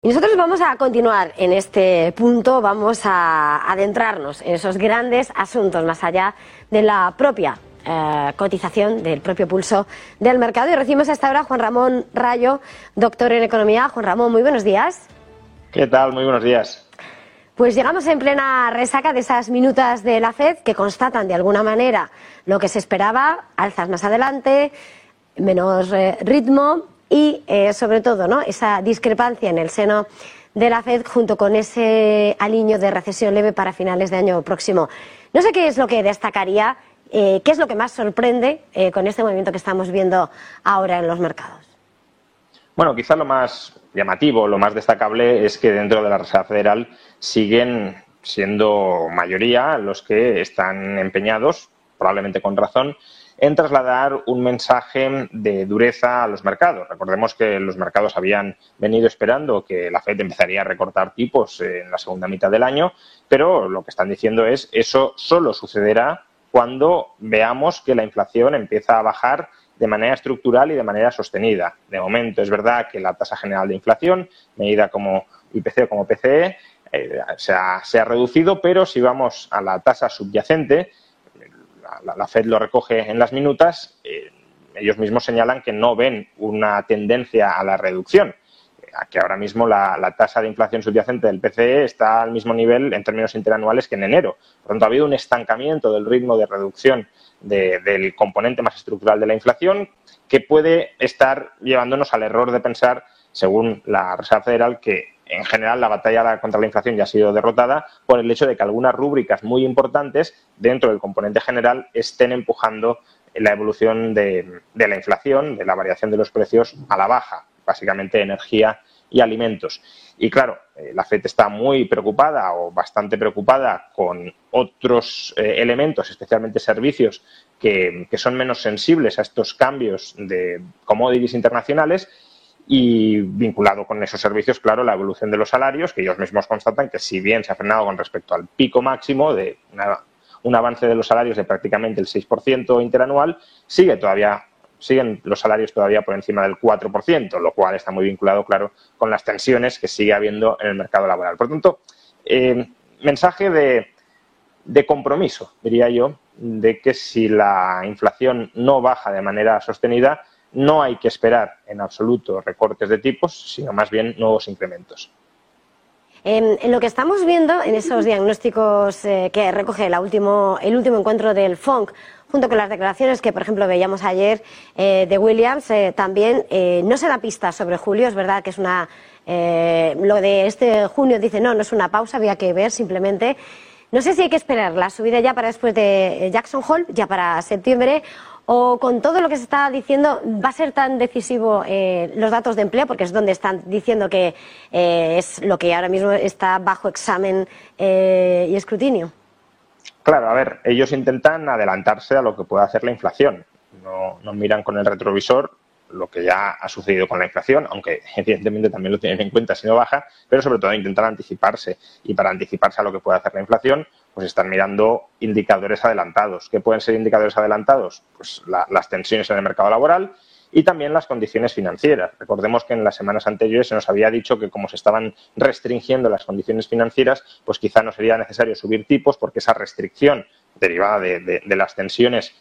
Y nosotros vamos a continuar en este punto, vamos a adentrarnos en esos grandes asuntos más allá de la propia eh, cotización del propio pulso del mercado. Y recibimos hasta ahora a Juan Ramón Rayo, doctor en economía. Juan Ramón, muy buenos días. ¿Qué tal? Muy buenos días. Pues llegamos en plena resaca de esas minutas de la FED que constatan de alguna manera lo que se esperaba, alzas más adelante, menos eh, ritmo y eh, sobre todo ¿no? esa discrepancia en el seno de la Fed junto con ese aliño de recesión leve para finales de año próximo. No sé qué es lo que destacaría, eh, qué es lo que más sorprende eh, con este movimiento que estamos viendo ahora en los mercados. Bueno, quizá lo más llamativo, lo más destacable es que dentro de la Reserva Federal siguen siendo mayoría los que están empeñados, probablemente con razón, en trasladar un mensaje de dureza a los mercados. Recordemos que los mercados habían venido esperando que la Fed empezaría a recortar tipos en la segunda mitad del año, pero lo que están diciendo es eso solo sucederá cuando veamos que la inflación empieza a bajar de manera estructural y de manera sostenida. De momento es verdad que la tasa general de inflación, medida como IPC o como PCE, eh, se, ha, se ha reducido, pero si vamos a la tasa subyacente, la, Fed lo recoge en las minutas, eh, ellos mismos señalan que no ven una tendencia a la reducción, que ahora mismo la, tasa de inflación subyacente del PCE está al mismo nivel en términos interanuales que en enero. Por tanto, ha habido un estancamiento del ritmo de reducción del componente más estructural de la inflación que puede estar llevándonos al error de pensar, según la Reserva Federal, que en general la batalla contra la inflación ya ha sido derrotada por el hecho de que algunas rúbricas muy importantes dentro del componente general estén empujando la evolución de, la inflación, de la variación de los precios a la baja, básicamente energía y alimentos. Y claro, eh, la FED está muy preocupada o bastante preocupada con otros eh, elementos, especialmente servicios, que, que, son menos sensibles a estos cambios de commodities internacionales y vinculado con esos servicios, claro, la evolución de los salarios, que ellos mismos constatan que si bien se ha frenado con respecto al pico máximo de un avance de los salarios de prácticamente el 6% interanual, sigue todavía siguen los salarios todavía por encima del 4%, lo cual está muy vinculado, claro, con las tensiones que sigue habiendo en el mercado laboral. Por tanto, eh, mensaje de, de compromiso, diría yo, de que si la inflación no baja de manera sostenida, no hay que esperar en absoluto recortes de tipos, sino más bien nuevos incrementos. En, lo que estamos viendo en esos diagnósticos eh, que recoge el último, el último encuentro del FONC, junto con las declaraciones que, por ejemplo, veíamos ayer eh, de Williams, eh, también no se da pista sobre julio. Es verdad que es una. lo de este junio dice no, no es una pausa, había que ver simplemente. No sé si hay que esperar la subida ya para después de Jackson Hole, ya para septiembre, o con todo lo que se está diciendo, ¿va a ser tan decisivo eh, los datos de empleo? Porque es donde están diciendo que eh, es lo que ahora mismo está bajo examen eh, y escrutinio. Claro, a ver, ellos intentan adelantarse a lo que puede hacer la inflación. No, no miran con el retrovisor lo que ya ha sucedido con la inflación, aunque evidentemente también lo tienen en cuenta si no baja, pero sobre todo intentan anticiparse. Y para anticiparse a lo que puede hacer la inflación, pues están mirando indicadores adelantados. ¿Qué pueden ser indicadores adelantados? Pues las tensiones en el mercado laboral y también las condiciones financieras. Recordemos que en las semanas anteriores se nos había dicho que como se estaban restringiendo las condiciones financieras, pues quizá no sería necesario subir tipos porque esa restricción derivada de, las tensiones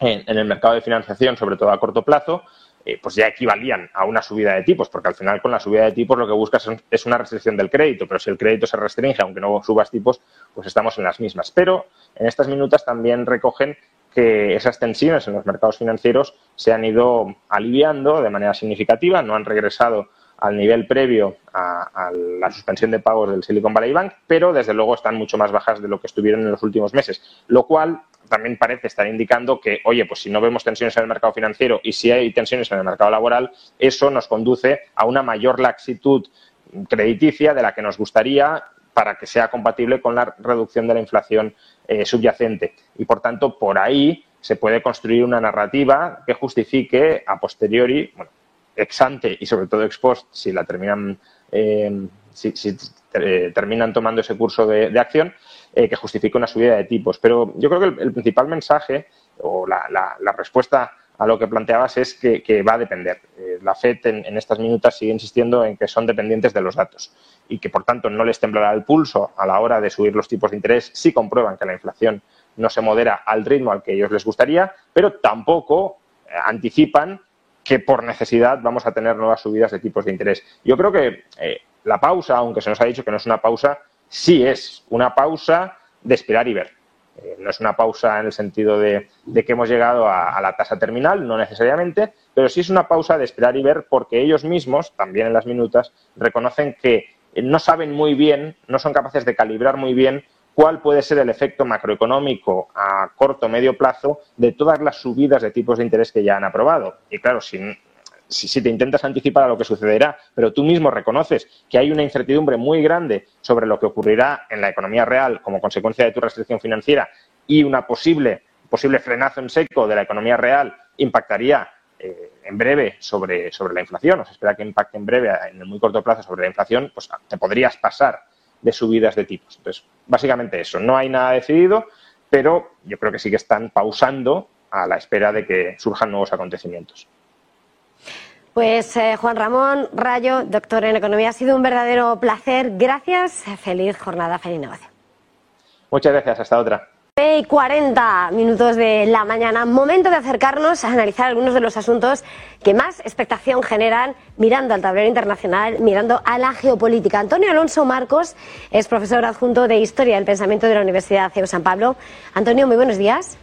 en, el mercado de financiación, sobre todo a corto plazo, eh, pues ya equivalían a una subida de tipos, porque al final con la subida de tipos lo que buscas es una restricción del crédito, pero si el crédito se restringe, aunque no subas tipos, pues estamos en las mismas. Pero en estas minutas también recogen que esas tensiones en los mercados financieros se han ido aliviando de manera significativa, no han regresado al nivel previo a, la suspensión de pagos del Silicon Valley Bank, pero desde luego están mucho más bajas de lo que estuvieron en los últimos meses, lo cual también parece estar indicando que, oye, pues si no vemos tensiones en el mercado financiero y si hay tensiones en el mercado laboral, eso nos conduce a una mayor laxitud crediticia de la que nos gustaría para que sea compatible con la reducción de la inflación eh, subyacente. Y, por tanto, por ahí se puede construir una narrativa que justifique a posteriori, ex ante y sobre todo ex post, si la terminan, eh, si, eh, terminan tomando ese curso de, acción, que justifique una subida de tipos. Pero yo creo que el, principal mensaje o la respuesta a lo que planteabas es que, va a depender. Eh, la FED en, estas minutas sigue insistiendo en que son dependientes de los datos y que, por tanto, no les temblará el pulso a la hora de subir los tipos de interés si comprueban que la inflación no se modera al ritmo al que ellos les gustaría, pero tampoco eh, anticipan que por necesidad vamos a tener nuevas subidas de tipos de interés. Yo creo que eh, la pausa, aunque se nos ha dicho que no es una pausa, sí es una pausa de esperar y ver eh, no es una pausa en el sentido de, que hemos llegado a, la tasa terminal, no necesariamente, pero sí es una pausa de esperar y ver porque ellos mismos, también en las minutas, reconocen que no saben muy bien, no son capaces de calibrar muy bien cuál puede ser el efecto macroeconómico a corto o medio plazo de todas las subidas de tipos de interés que ya han aprobado. Y claro, sin si, te intentas anticipar a lo que sucederá, pero tú mismo reconoces que hay una incertidumbre muy grande sobre lo que ocurrirá en la economía real como consecuencia de tu restricción financiera y una posible, posible frenazo en seco de la economía real impactaría eh, en breve sobre, sobre la inflación, o se espera que impacte en breve, en el muy corto plazo, sobre la inflación, pues te podrías pasar de subidas de tipos. Entonces, básicamente eso, no hay nada decidido, pero yo creo que sí que están pausando a la espera de que surjan nuevos acontecimientos. Pues eh, Juan Ramón Rayo, doctor en Economía, ha sido un verdadero placer. Gracias. Feliz jornada, feliz negocio. Muchas gracias. Hasta otra. Y 40 minutos de la mañana, momento de acercarnos a analizar algunos de los asuntos que más expectación generan mirando al tablero internacional, mirando a la geopolítica. Antonio Alonso Marcos es profesor adjunto de Historia del Pensamiento de la Universidad CEU San Pablo. Antonio, muy buenos días.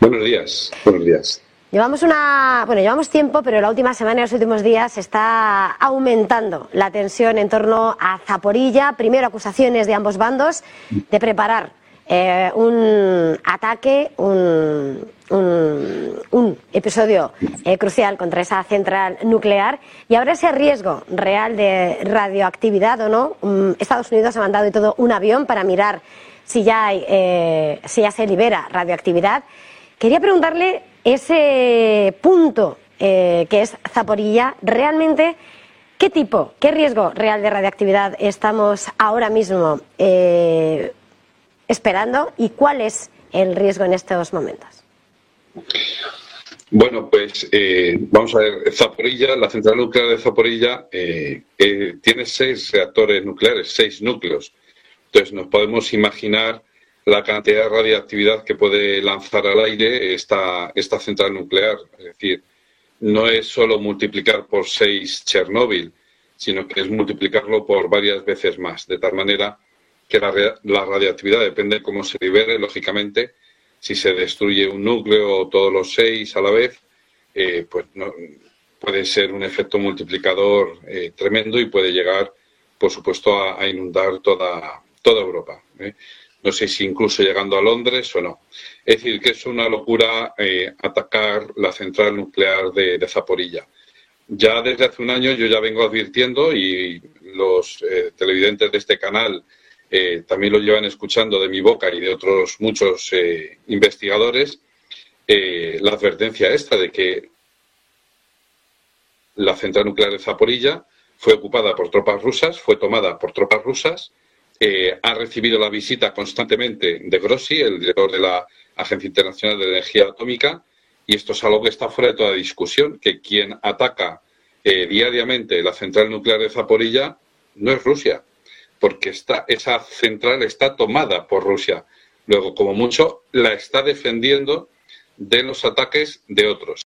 Buenos días, buenos días. Llevamos una, bueno, llevamos tiempo, pero la última semana y los últimos días está aumentando la tensión en torno a Zaporilla. Primero acusaciones de ambos bandos de preparar eh, un ataque, un, un, episodio eh, crucial contra esa central nuclear y ahora ese riesgo real de radioactividad o no. Mm, Estados Unidos ha mandado y todo un avión para mirar si ya, hay, eh, si ya se libera radioactividad. Quería preguntarle ese punto que es Zaporilla, realmente, ¿qué tipo, qué riesgo real de radiactividad estamos ahora mismo esperando y cuál es el riesgo en estos momentos? Bueno, pues eh, vamos a ver, Zaporilla, la central nuclear de Zaporilla tiene seis reactores nucleares, seis núcleos. Entonces nos podemos imaginar la cantidad de radiactividad que puede lanzar al aire esta, esta central nuclear. Es decir, no es solo multiplicar por seis Chernóbil, sino que es multiplicarlo por varias veces más, de tal manera que la, la radiactividad depende de cómo se libere, lógicamente, si se destruye un núcleo o todos los seis a la vez, eh, pues no, puede ser un efecto multiplicador eh, tremendo y puede llegar, por supuesto, a, inundar toda, toda Europa. ¿eh? no sé si incluso llegando a Londres o no. Es decir, que es una locura atacar la central nuclear de, Zaporilla. Ya desde hace un año yo ya vengo advirtiendo y los televidentes de este canal eh, también lo llevan escuchando de mi boca y de otros muchos investigadores, la advertencia esta de que la central nuclear de Zaporilla fue ocupada por tropas rusas, fue tomada por tropas rusas eh, ha recibido la visita constantemente de Grossi, el director de la Agencia Internacional de Energía Atómica, y esto es algo que está fuera de toda discusión, que quien ataca eh, diariamente la central nuclear de Zaporilla no es Rusia, porque esa central está tomada por Rusia. Luego, como mucho, la está defendiendo de los ataques de otros.